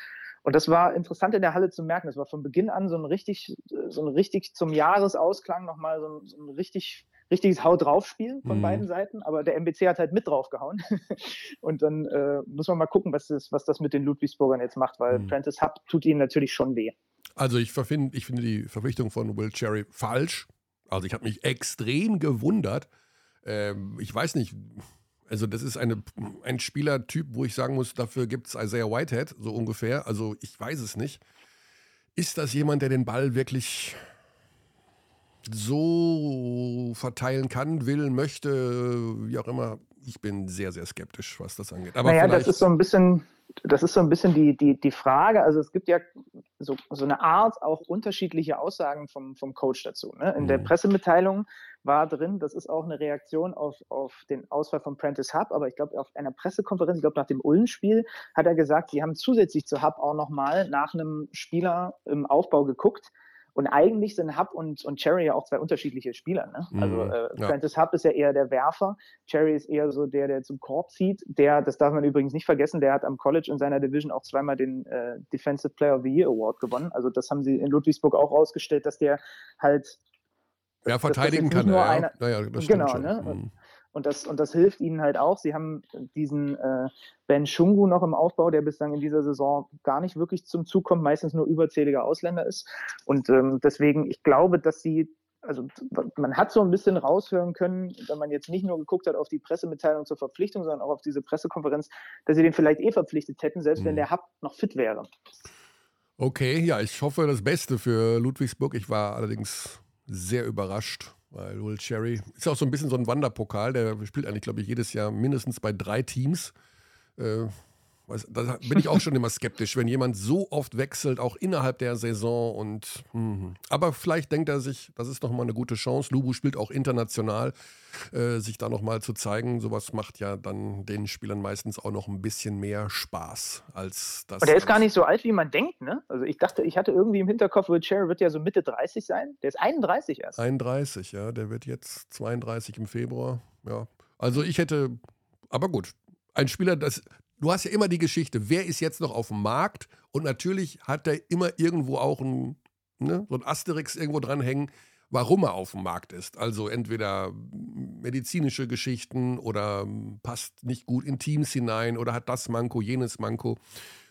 Und das war interessant in der Halle zu merken. Das war von Beginn an so ein richtig, so ein richtig zum Jahresausklang nochmal so ein, so ein richtig, richtiges Haut drauf Spiel von mhm. beiden Seiten. Aber der MBC hat halt mit draufgehauen. und dann äh, muss man mal gucken, was das, was das mit den Ludwigsburgern jetzt macht, weil mhm. Prentice Hub tut ihnen natürlich schon weh. Also ich, verfind, ich finde die Verpflichtung von Will Cherry falsch. Also ich habe mich extrem gewundert. Ähm, ich weiß nicht, also das ist eine, ein Spielertyp, wo ich sagen muss, dafür gibt es Isaiah Whitehead, so ungefähr. Also ich weiß es nicht. Ist das jemand, der den Ball wirklich so verteilen kann, will, möchte, wie auch immer. Ich bin sehr, sehr skeptisch, was das angeht. Aber naja, das ist so ein bisschen, das ist so ein bisschen die, die, die Frage. Also es gibt ja so, so eine Art auch unterschiedliche Aussagen vom, vom Coach dazu. Ne? In mhm. der Pressemitteilung war drin, das ist auch eine Reaktion auf, auf den Ausfall von Prentice Hub, aber ich glaube, auf einer Pressekonferenz, ich glaube, nach dem Ullenspiel hat er gesagt, sie haben zusätzlich zu Hub auch nochmal nach einem Spieler im Aufbau geguckt, und eigentlich sind Hub und, und Cherry ja auch zwei unterschiedliche Spieler. Ne? Also mhm, äh, ja. Francis Hub ist ja eher der Werfer, Cherry ist eher so der, der zum Korb zieht. Der, das darf man übrigens nicht vergessen, der hat am College in seiner Division auch zweimal den äh, Defensive Player of the Year Award gewonnen. Also das haben sie in Ludwigsburg auch rausgestellt, dass der halt ja, verteidigen kann. Nur ja. Eine, naja, das genau, ne? Mhm. Und das, und das hilft ihnen halt auch. Sie haben diesen äh, Ben Shungu noch im Aufbau, der bislang in dieser Saison gar nicht wirklich zum Zug kommt, meistens nur überzähliger Ausländer ist. Und ähm, deswegen, ich glaube, dass sie also man hat so ein bisschen raushören können, wenn man jetzt nicht nur geguckt hat auf die Pressemitteilung zur Verpflichtung, sondern auch auf diese Pressekonferenz, dass sie den vielleicht eh verpflichtet hätten, selbst mhm. wenn der Hub noch fit wäre. Okay, ja, ich hoffe das Beste für Ludwigsburg. Ich war allerdings sehr überrascht, weil Will Cherry ist auch so ein bisschen so ein Wanderpokal, der spielt eigentlich, glaube ich, jedes Jahr mindestens bei drei Teams. Äh, da bin ich auch schon immer skeptisch, wenn jemand so oft wechselt, auch innerhalb der Saison. Und mh. aber vielleicht denkt er sich, das ist nochmal eine gute Chance. Lubu spielt auch international, äh, sich da nochmal zu zeigen. Sowas macht ja dann den Spielern meistens auch noch ein bisschen mehr Spaß als das. Aber der ist gar nicht so alt, wie man denkt, ne? Also ich dachte, ich hatte irgendwie im Hinterkopf, Cherry wird ja so Mitte 30 sein. Der ist 31 erst. 31, ja. Der wird jetzt 32 im Februar. Ja. Also ich hätte, aber gut, ein Spieler, das, du hast ja immer die Geschichte, wer ist jetzt noch auf dem Markt? Und natürlich hat er immer irgendwo auch ein, ne, so ein Asterix irgendwo dranhängen, warum er auf dem Markt ist. Also entweder medizinische Geschichten oder passt nicht gut in Teams hinein oder hat das Manko, jenes Manko.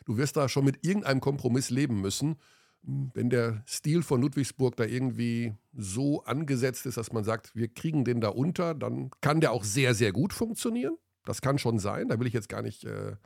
Du wirst da schon mit irgendeinem Kompromiss leben müssen. Wenn der Stil von Ludwigsburg da irgendwie so angesetzt ist, dass man sagt, wir kriegen den da unter, dann kann der auch sehr, sehr gut funktionieren. Das kann schon sein. Da will ich jetzt gar nicht. Äh,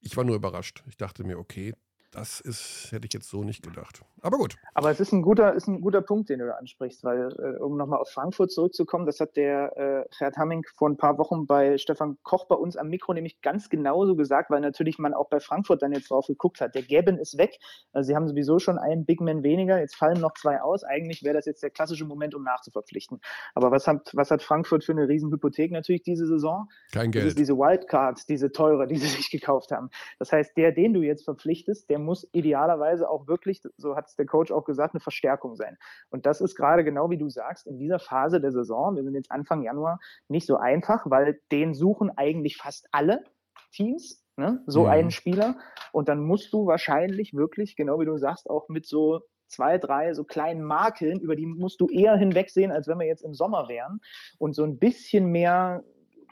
ich war nur überrascht. Ich dachte mir, okay, das ist, hätte ich jetzt so nicht gedacht. Aber gut. Aber es ist ein guter, ist ein guter Punkt, den du da ansprichst, weil, äh, um nochmal auf Frankfurt zurückzukommen, das hat der äh, Gerd Hamming vor ein paar Wochen bei Stefan Koch bei uns am Mikro nämlich ganz genauso gesagt, weil natürlich man auch bei Frankfurt dann jetzt drauf geguckt hat. Der Gabin ist weg. Also sie haben sowieso schon einen Big Man weniger. Jetzt fallen noch zwei aus. Eigentlich wäre das jetzt der klassische Moment, um nachzuverpflichten. Aber was hat, was hat Frankfurt für eine Riesenhypothek natürlich diese Saison? Kein Geld. Diese Wildcards, diese teure, die sie sich gekauft haben. Das heißt, der, den du jetzt verpflichtest, der muss idealerweise auch wirklich, so hat es der Coach auch gesagt, eine Verstärkung sein. Und das ist gerade genau wie du sagst, in dieser Phase der Saison, wir sind jetzt Anfang Januar, nicht so einfach, weil den suchen eigentlich fast alle Teams, ne? so mhm. einen Spieler. Und dann musst du wahrscheinlich wirklich, genau wie du sagst, auch mit so zwei, drei so kleinen Makeln, über die musst du eher hinwegsehen, als wenn wir jetzt im Sommer wären. Und so ein bisschen mehr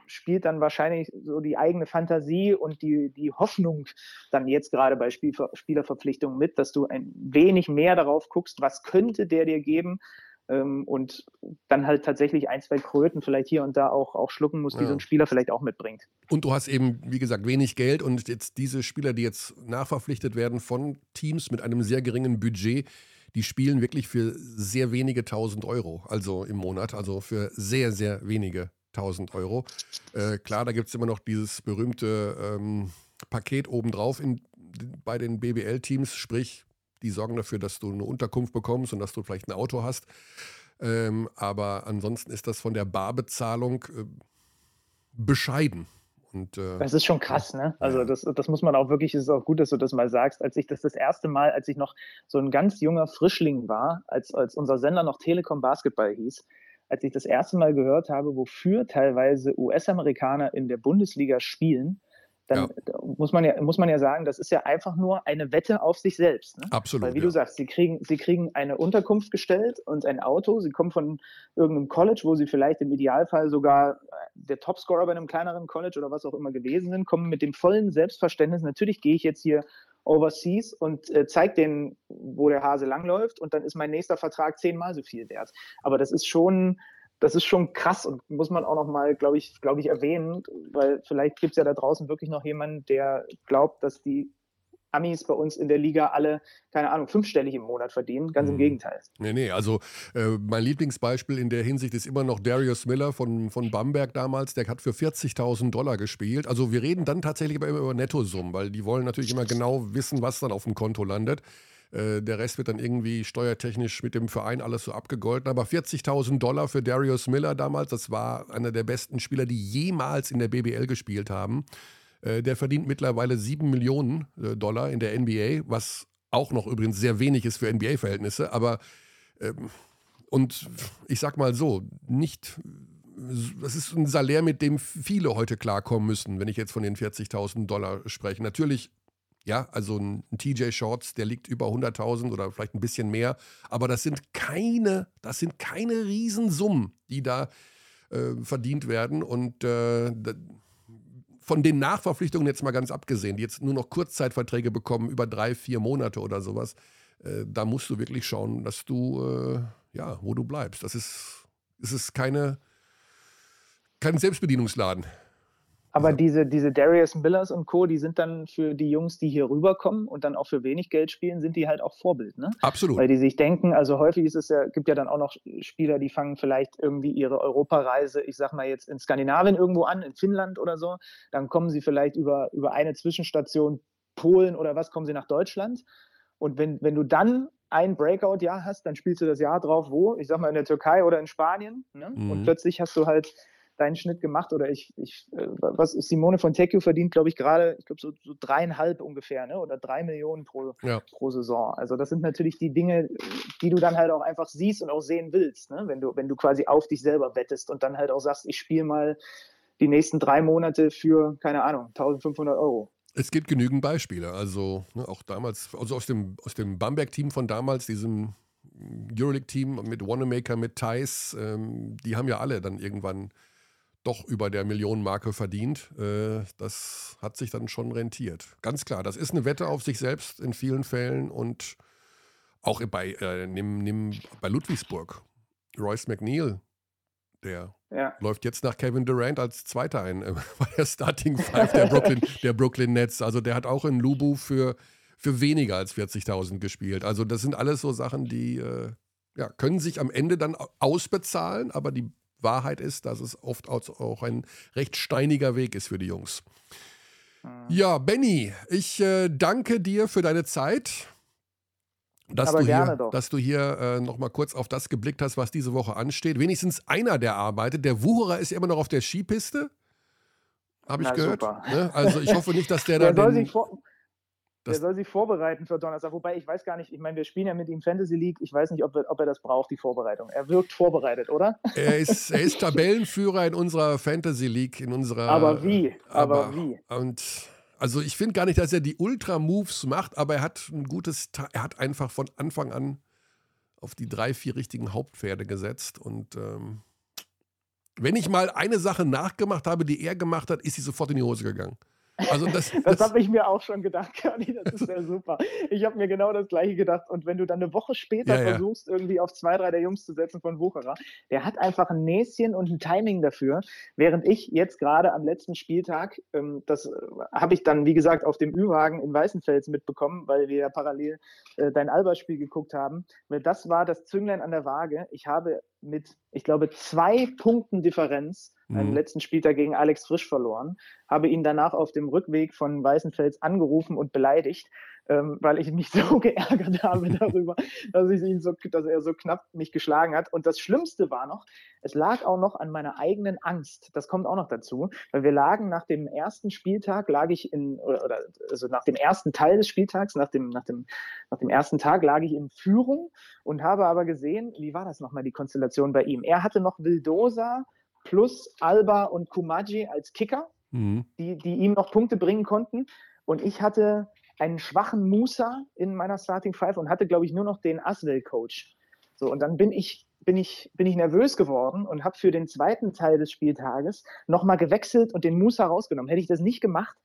spielt dann wahrscheinlich so die eigene Fantasie und die, die Hoffnung dann jetzt gerade bei Spielver Spielerverpflichtungen mit, dass du ein wenig mehr darauf guckst, was könnte der dir geben ähm, und dann halt tatsächlich ein, zwei Kröten vielleicht hier und da auch, auch schlucken muss, die ja. so ein Spieler vielleicht auch mitbringt. Und du hast eben, wie gesagt, wenig Geld und jetzt diese Spieler, die jetzt nachverpflichtet werden von Teams mit einem sehr geringen Budget, die spielen wirklich für sehr wenige tausend Euro, also im Monat, also für sehr, sehr wenige 1000 Euro. Äh, klar, da gibt es immer noch dieses berühmte ähm, Paket obendrauf in, bei den BBL-Teams, sprich, die sorgen dafür, dass du eine Unterkunft bekommst und dass du vielleicht ein Auto hast. Ähm, aber ansonsten ist das von der Barbezahlung äh, bescheiden. Und, äh, das ist schon krass, ne? Also das, das muss man auch wirklich, es ist auch gut, dass du das mal sagst. Als ich das das erste Mal, als ich noch so ein ganz junger Frischling war, als, als unser Sender noch Telekom Basketball hieß, als ich das erste Mal gehört habe, wofür teilweise US-Amerikaner in der Bundesliga spielen, dann ja. muss, man ja, muss man ja sagen, das ist ja einfach nur eine Wette auf sich selbst. Ne? Absolut. Weil wie ja. du sagst, sie kriegen, sie kriegen eine Unterkunft gestellt und ein Auto, sie kommen von irgendeinem College, wo sie vielleicht im Idealfall sogar äh, der Topscorer bei einem kleineren College oder was auch immer gewesen sind, kommen mit dem vollen Selbstverständnis, natürlich gehe ich jetzt hier overseas und äh, zeige denen, wo der Hase langläuft und dann ist mein nächster Vertrag zehnmal so viel wert. Aber das ist schon, das ist schon krass und muss man auch noch mal, glaube ich, glaube ich, erwähnen, weil vielleicht gibt es ja da draußen wirklich noch jemanden, der glaubt, dass die Amis bei uns in der Liga alle, keine Ahnung, fünfstellig im Monat verdienen. Ganz im mhm. Gegenteil. Nee, nee, also äh, mein Lieblingsbeispiel in der Hinsicht ist immer noch Darius Miller von, von Bamberg damals. Der hat für 40.000 Dollar gespielt. Also wir reden dann tatsächlich aber immer über Nettosummen, weil die wollen natürlich immer genau wissen, was dann auf dem Konto landet. Äh, der Rest wird dann irgendwie steuertechnisch mit dem Verein alles so abgegolten. Aber 40.000 Dollar für Darius Miller damals, das war einer der besten Spieler, die jemals in der BBL gespielt haben. Äh, der verdient mittlerweile 7 Millionen äh, Dollar in der NBA, was auch noch übrigens sehr wenig ist für NBA-Verhältnisse. Aber ähm, und ich sag mal so, nicht das ist ein Salär, mit dem viele heute klarkommen müssen, wenn ich jetzt von den 40.000 Dollar spreche. Natürlich, ja, also ein, TJ Shorts, der liegt über 100.000 oder vielleicht ein bisschen mehr, aber das sind keine, das sind keine Riesensummen, die da äh, verdient werden und äh, von den Nachverpflichtungen jetzt mal ganz abgesehen, die jetzt nur noch Kurzzeitverträge bekommen, über drei, vier Monate oder sowas, äh, da musst du wirklich schauen, dass du, äh, ja, wo du bleibst. Das ist, es ist keine, kein Selbstbedienungsladen. Aber diese, diese Darius Millers und Co., die sind dann für die Jungs, die hier rüberkommen und dann auch für wenig Geld spielen, sind die halt auch Vorbild. Ne? Absolut. Weil die sich denken, also häufig ist es ja, gibt ja dann auch noch Spieler, die fangen vielleicht irgendwie ihre Europareise, ich sag mal jetzt in Skandinavien irgendwo an, in Finnland oder so. Dann kommen sie vielleicht über, über eine Zwischenstation Polen oder was, kommen sie nach Deutschland. Und wenn, wenn du dann ein Breakout-Jahr hast, dann spielst du das Jahr drauf, wo? Ich sag mal in der Türkei oder in Spanien. Ne? Mhm. Und plötzlich hast du halt deinen Schnitt gemacht oder ich, ich äh, was Simone von Tecchio verdient, glaube ich, gerade, ich glaube, so, so dreieinhalb ungefähr, ne? Oder drei Millionen pro, ja. pro Saison. Also das sind natürlich die Dinge, die du dann halt auch einfach siehst und auch sehen willst, ne? Wenn du, wenn du quasi auf dich selber wettest und dann halt auch sagst, ich spiele mal die nächsten drei Monate für, keine Ahnung, 1500 Euro. Es gibt genügend Beispiele. Also ne, auch damals, also aus dem, aus dem Bamberg-Team von damals, diesem Euroleague-Team mit Wanamaker, mit Thais, ähm, die haben ja alle dann irgendwann doch über der Millionenmarke verdient. Äh, das hat sich dann schon rentiert. Ganz klar, das ist eine Wette auf sich selbst in vielen Fällen und auch bei, äh, nimm, nimm bei Ludwigsburg. Royce McNeil, der ja. läuft jetzt nach Kevin Durant als Zweiter ein, äh, bei der Starting Five der Brooklyn, der Brooklyn Nets. Also der hat auch in Lubu für, für weniger als 40.000 gespielt. Also das sind alles so Sachen, die äh, ja, können sich am Ende dann ausbezahlen, aber die Wahrheit ist, dass es oft auch ein recht steiniger Weg ist für die Jungs. Mhm. Ja, Benny, ich äh, danke dir für deine Zeit. Dass du, hier, doch. dass du hier äh, noch mal kurz auf das geblickt hast, was diese Woche ansteht. Wenigstens einer, der arbeitet. Der Wucherer ist ja immer noch auf der Skipiste. Habe ich Na, gehört. Ne? Also ich hoffe nicht, dass der, der da. Den, vor, der soll sich vorbereiten für Donnerstag. Wobei ich weiß gar nicht, ich meine, wir spielen ja mit ihm Fantasy League. Ich weiß nicht, ob, ob er das braucht, die Vorbereitung. Er wirkt vorbereitet, oder? Er ist, er ist Tabellenführer in unserer Fantasy League, in unserer. Aber wie? Aber, aber wie? Und also ich finde gar nicht, dass er die Ultra-Moves macht, aber er hat ein gutes, er hat einfach von Anfang an auf die drei, vier richtigen Hauptpferde gesetzt. Und ähm, wenn ich mal eine Sache nachgemacht habe, die er gemacht hat, ist sie sofort in die Hose gegangen. Also das, das, das habe ich mir auch schon gedacht, Kani, das ist ja super. Ich habe mir genau das gleiche gedacht. Und wenn du dann eine Woche später ja, versuchst, ja. irgendwie auf zwei, drei der Jungs zu setzen von Wucherer, der hat einfach ein Näschen und ein Timing dafür. Während ich jetzt gerade am letzten Spieltag, ähm, das äh, habe ich dann, wie gesagt, auf dem Ü-Wagen in Weißenfels mitbekommen, weil wir ja parallel äh, dein Alba-Spiel geguckt haben. Das war das Zünglein an der Waage. Ich habe mit, ich glaube, zwei Punkten Differenz mhm. am letzten Spieltag gegen Alex Frisch verloren, habe ihn danach auf dem Rückweg von Weißenfels angerufen und beleidigt, ähm, weil ich mich so geärgert habe darüber, dass ich ihn so, dass er so knapp mich geschlagen hat. Und das Schlimmste war noch, es lag auch noch an meiner eigenen Angst. Das kommt auch noch dazu, weil wir lagen nach dem ersten Spieltag, lag ich in, oder, oder also nach dem ersten Teil des Spieltags, nach dem, nach dem, nach dem ersten Tag lag ich in Führung und habe aber gesehen, wie war das nochmal die Konstellation bei ihm? Er hatte noch Vildosa, plus Alba und Kumaji als Kicker, mhm. die, die ihm noch Punkte bringen konnten. Und ich hatte einen schwachen Musa in meiner Starting Five und hatte, glaube ich, nur noch den Aswell-Coach. So, und dann bin ich, bin ich, bin ich nervös geworden und habe für den zweiten Teil des Spieltages nochmal gewechselt und den Musa rausgenommen. Hätte ich das nicht gemacht,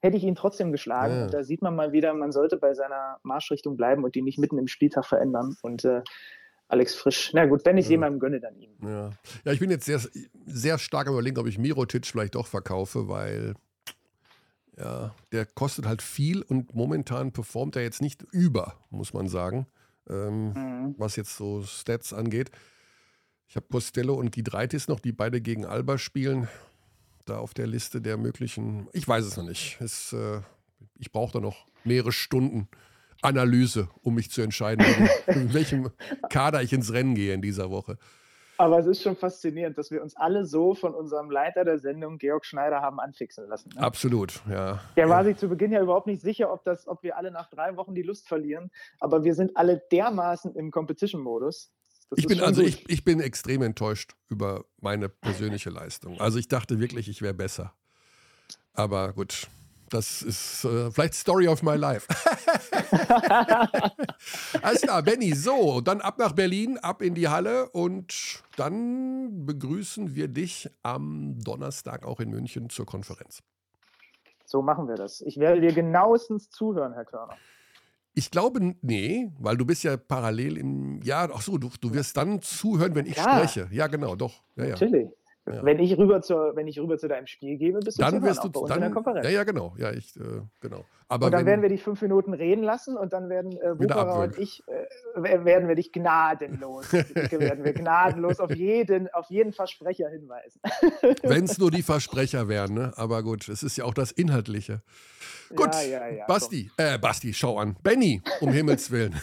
hätte ich ihn trotzdem geschlagen. Ja. Da sieht man mal wieder, man sollte bei seiner Marschrichtung bleiben und die nicht mitten im Spieltag verändern. Und äh, Alex Frisch. Na gut, wenn ich ja. jemandem gönne, dann ihm. Ja. ja, ich bin jetzt sehr, sehr stark am überlegen, ob ich Mirotic vielleicht doch verkaufe, weil Ja, der kostet halt viel und momentan performt er jetzt nicht über, muss man sagen, ähm, mhm. was jetzt so Stats angeht. Ich habe Costello und Gidreitis noch, die beide gegen Alba spielen. Da auf der Liste der möglichen, ich weiß es noch nicht. Es, äh, ich brauche da noch mehrere Stunden Analyse, um mich zu entscheiden, in welchem Kader ich ins Rennen gehe in dieser Woche. Aber es ist schon faszinierend, dass wir uns alle so von unserem Leiter der Sendung, Georg Schneider, haben anfixen lassen. Ne? Absolut, ja. Der war ja. sich zu Beginn ja überhaupt nicht sicher, ob, das, ob wir alle nach drei Wochen die Lust verlieren. Aber wir sind alle dermaßen im Competition-Modus. Ich bin also ich, ich bin extrem enttäuscht über meine persönliche Leistung. Also ich dachte wirklich, ich wäre besser. Aber gut, das ist äh, vielleicht Story of my life. Alles klar, Benny. So, dann ab nach Berlin, ab in die Halle und dann begrüßen wir dich am Donnerstag auch in München zur Konferenz. So machen wir das. Ich werde dir genauestens zuhören, Herr Körner. Ich glaube, nee, weil du bist ja parallel im. Ja, ach so, du, du wirst dann zuhören, wenn ich ja. spreche. Ja, genau, doch. Ja, ja. Natürlich. Ja. Wenn, ich rüber zur, wenn ich rüber zu deinem Spiel gebe, bist du dann wirst du dann, in der Konferenz. Ja, ja, genau. Ja, ich, äh, genau. Aber und dann wenn, werden wir dich fünf Minuten reden lassen und dann werden äh, Wucherer und ich äh, werden wir dich gnadenlos, werden wir gnadenlos auf jeden, auf jeden Versprecher hinweisen. wenn es nur die Versprecher wären, ne? Aber gut, es ist ja auch das Inhaltliche. Gut, ja, ja, ja, Basti, äh, Basti, schau an. Benny, um Himmels Willen.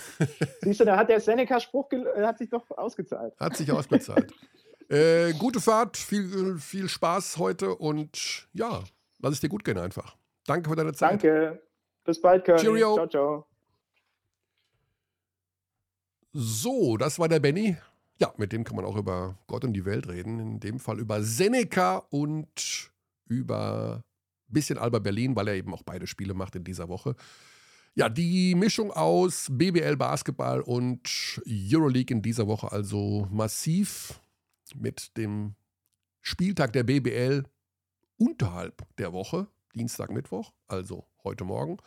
Siehst du, da hat der Seneca-Spruch hat sich doch ausgezahlt. Hat sich ausbezahlt. Äh, gute Fahrt, viel, viel Spaß heute und ja, lass es dir gut gehen einfach. Danke für deine Zeit. Danke. Bis bald, Köln. Cheerio. Ciao, ciao. So, das war der Benny. Ja, mit dem kann man auch über Gott und die Welt reden. In dem Fall über Seneca und über ein bisschen Alba Berlin, weil er eben auch beide Spiele macht in dieser Woche. Ja, die Mischung aus BBL Basketball und Euroleague in dieser Woche also massiv mit dem Spieltag der BBL unterhalb der Woche, Dienstag, Mittwoch, also heute Morgen,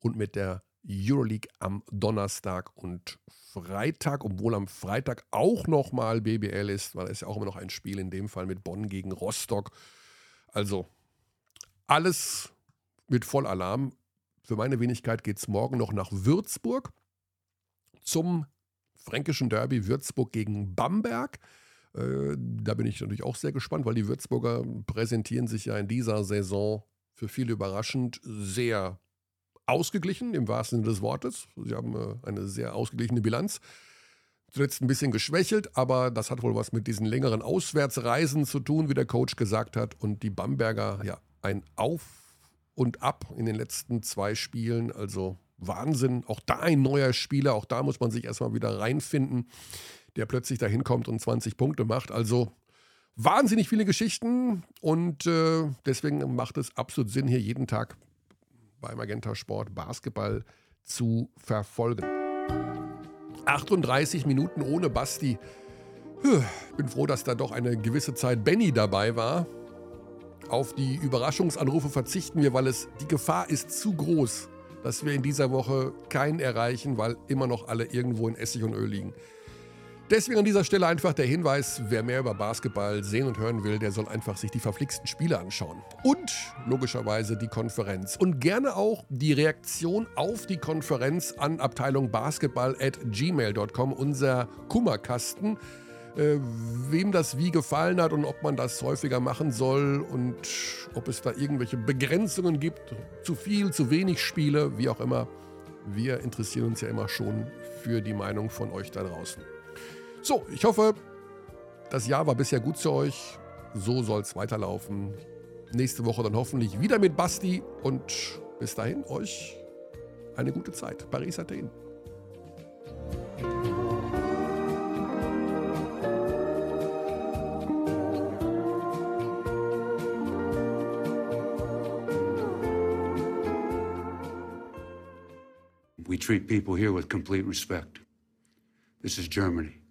und mit der Euroleague am Donnerstag und Freitag, obwohl am Freitag auch nochmal BBL ist, weil es ja auch immer noch ein Spiel in dem Fall mit Bonn gegen Rostock. Also alles mit Vollalarm. Für meine Wenigkeit geht es morgen noch nach Würzburg zum fränkischen Derby Würzburg gegen Bamberg. Äh, da bin ich natürlich auch sehr gespannt, weil die Würzburger präsentieren sich ja in dieser Saison für viele überraschend sehr ausgeglichen, im wahrsten Sinne des Wortes. Sie haben äh, eine sehr ausgeglichene Bilanz. Zuletzt ein bisschen geschwächelt, aber das hat wohl was mit diesen längeren Auswärtsreisen zu tun, wie der Coach gesagt hat. Und die Bamberger, ja, ein Auf und Ab in den letzten zwei Spielen. Also Wahnsinn. Auch da ein neuer Spieler, auch da muss man sich erstmal wieder reinfinden der plötzlich da hinkommt und 20 Punkte macht. Also wahnsinnig viele Geschichten und äh, deswegen macht es absolut Sinn, hier jeden Tag bei Magenta Sport Basketball zu verfolgen. 38 Minuten ohne Basti. Bin froh, dass da doch eine gewisse Zeit Benny dabei war. Auf die Überraschungsanrufe verzichten wir, weil es die Gefahr ist zu groß, dass wir in dieser Woche keinen erreichen, weil immer noch alle irgendwo in Essig und Öl liegen. Deswegen an dieser Stelle einfach der Hinweis, wer mehr über Basketball sehen und hören will, der soll einfach sich die verflixten Spiele anschauen. Und logischerweise die Konferenz. Und gerne auch die Reaktion auf die Konferenz an Abteilung Basketball at gmail.com, unser Kummerkasten. Äh, wem das wie gefallen hat und ob man das häufiger machen soll und ob es da irgendwelche Begrenzungen gibt, zu viel, zu wenig Spiele, wie auch immer. Wir interessieren uns ja immer schon für die Meinung von euch da draußen. So, ich hoffe, das Jahr war bisher gut zu euch. So soll es weiterlaufen. Nächste Woche dann hoffentlich wieder mit Basti und bis dahin euch eine gute Zeit. Paris Athen. We treat people here with complete respect. This is Germany.